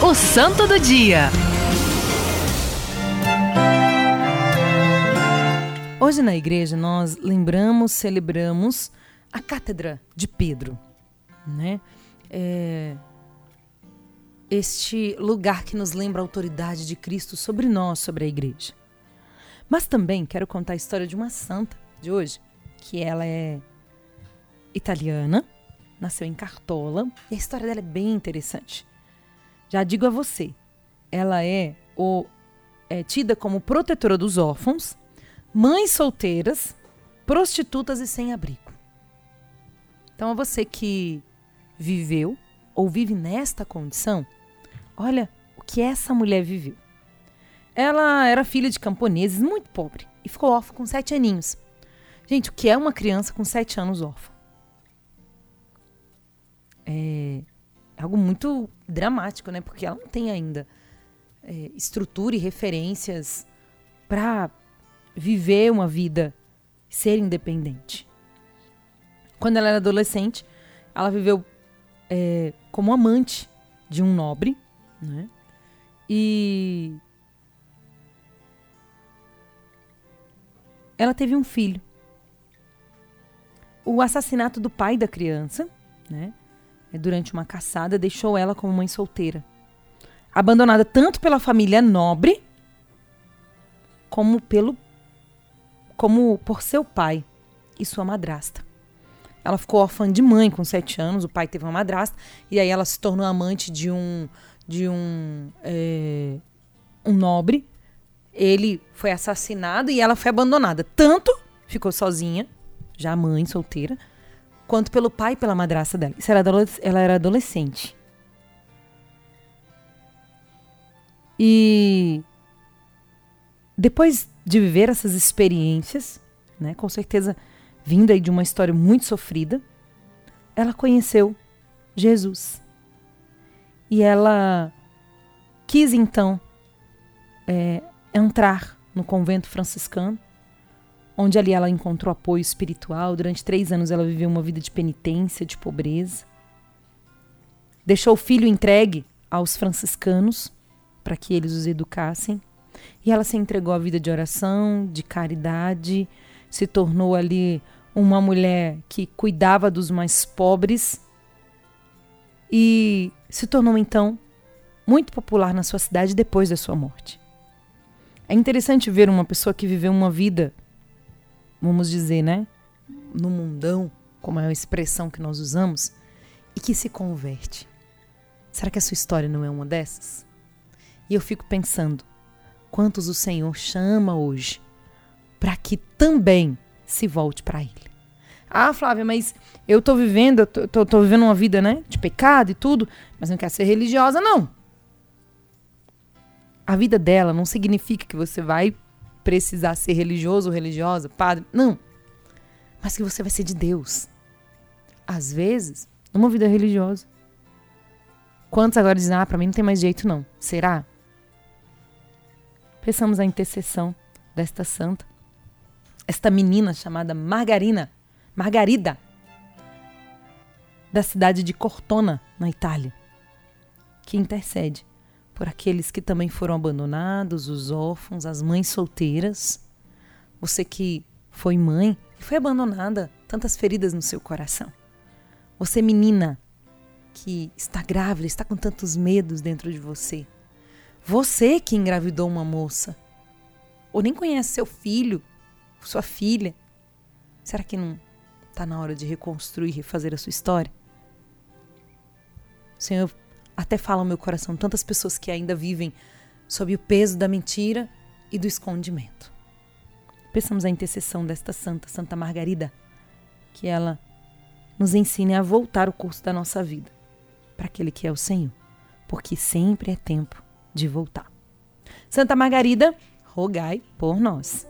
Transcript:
O Santo do Dia. Hoje na igreja nós lembramos, celebramos a Cátedra de Pedro, né? É este lugar que nos lembra a autoridade de Cristo sobre nós, sobre a igreja. Mas também quero contar a história de uma santa de hoje, que ela é italiana, nasceu em Cartola, e a história dela é bem interessante. Já digo a você, ela é, o, é tida como protetora dos órfãos, mães solteiras, prostitutas e sem abrigo. Então, a você que viveu ou vive nesta condição, olha o que essa mulher viveu. Ela era filha de camponeses, muito pobre, e ficou órfã com sete aninhos. Gente, o que é uma criança com sete anos órfã? É algo muito dramático, né? Porque ela não tem ainda é, estrutura e referências para viver uma vida, ser independente. Quando ela era adolescente, ela viveu é, como amante de um nobre, né? E ela teve um filho. O assassinato do pai da criança, né? É, durante uma caçada, deixou ela como mãe solteira. Abandonada tanto pela família nobre como pelo como por seu pai e sua madrasta. Ela ficou órfã de mãe com sete anos, o pai teve uma madrasta, e aí ela se tornou amante de um, de um, é, um nobre. Ele foi assassinado e ela foi abandonada. Tanto ficou sozinha, já mãe, solteira, quanto pelo pai e pela madrasta dela. Isso era ela era adolescente. E depois de viver essas experiências, né, com certeza vinda aí de uma história muito sofrida, ela conheceu Jesus. E ela quis então é, entrar no convento franciscano, onde ali ela encontrou apoio espiritual. Durante três anos ela viveu uma vida de penitência, de pobreza. Deixou o filho entregue aos franciscanos para que eles os educassem. E ela se entregou à vida de oração, de caridade, se tornou ali uma mulher que cuidava dos mais pobres e se tornou então muito popular na sua cidade depois da sua morte. É interessante ver uma pessoa que viveu uma vida, vamos dizer, né, no mundão, como é a expressão que nós usamos, e que se converte. Será que a sua história não é uma dessas? E eu fico pensando, quantos o Senhor chama hoje para que também se volte para Ele. Ah, Flávia, mas eu tô vivendo, eu tô, tô, tô, vivendo uma vida, né, de pecado e tudo, mas não quer ser religiosa, não. A vida dela não significa que você vai precisar ser religioso ou religiosa, padre, não. Mas que você vai ser de Deus. Às vezes, numa vida religiosa. Quantos agora dizem, ah, pra mim não tem mais jeito não. Será? Peçamos a intercessão desta santa, esta menina chamada Margarina, Margarida, da cidade de Cortona, na Itália, que intercede por aqueles que também foram abandonados, os órfãos, as mães solteiras. Você que foi mãe e foi abandonada, tantas feridas no seu coração. Você, menina, que está grávida, está com tantos medos dentro de você. Você que engravidou uma moça, ou nem conhece seu filho, sua filha. Será que não está na hora de reconstruir, refazer a sua história? Senhor até fala meu coração tantas pessoas que ainda vivem sob o peso da mentira e do escondimento. Peçamos a intercessão desta santa, Santa Margarida, que ela nos ensine a voltar o curso da nossa vida para aquele que é o Senhor, porque sempre é tempo de voltar. Santa Margarida, rogai por nós.